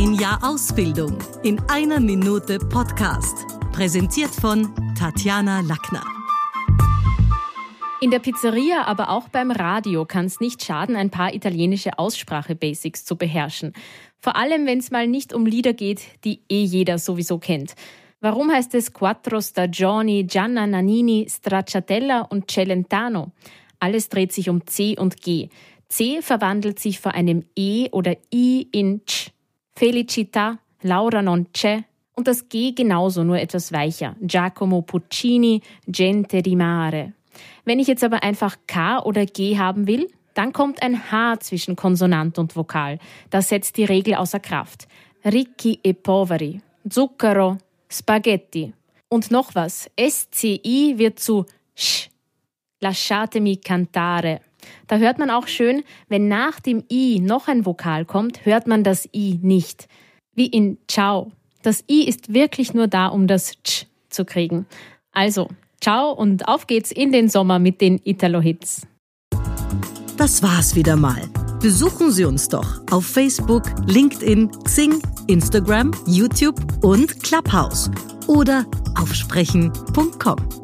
Ein Jahr Ausbildung in einer Minute Podcast. Präsentiert von Tatjana Lackner. In der Pizzeria, aber auch beim Radio kann es nicht schaden, ein paar italienische Aussprache-Basics zu beherrschen. Vor allem, wenn es mal nicht um Lieder geht, die eh jeder sowieso kennt. Warum heißt es Quattro Stagioni, Gianna Nannini, Stracciatella und Celentano? Alles dreht sich um C und G. C verwandelt sich vor einem E oder I in Ch. Felicità, Laura non c'è. Und das G genauso, nur etwas weicher. Giacomo Puccini, Gente di Mare. Wenn ich jetzt aber einfach K oder G haben will, dann kommt ein H zwischen Konsonant und Vokal. Das setzt die Regel außer Kraft. Ricchi e poveri, Zucchero, Spaghetti. Und noch was. SCI wird zu Sch. Lasciatemi cantare. Da hört man auch schön, wenn nach dem I noch ein Vokal kommt, hört man das I nicht. Wie in Ciao. Das I ist wirklich nur da, um das Ch zu kriegen. Also, ciao und auf geht's in den Sommer mit den Italo-Hits. Das war's wieder mal. Besuchen Sie uns doch auf Facebook, LinkedIn, Xing, Instagram, YouTube und Clubhouse oder auf sprechen.com.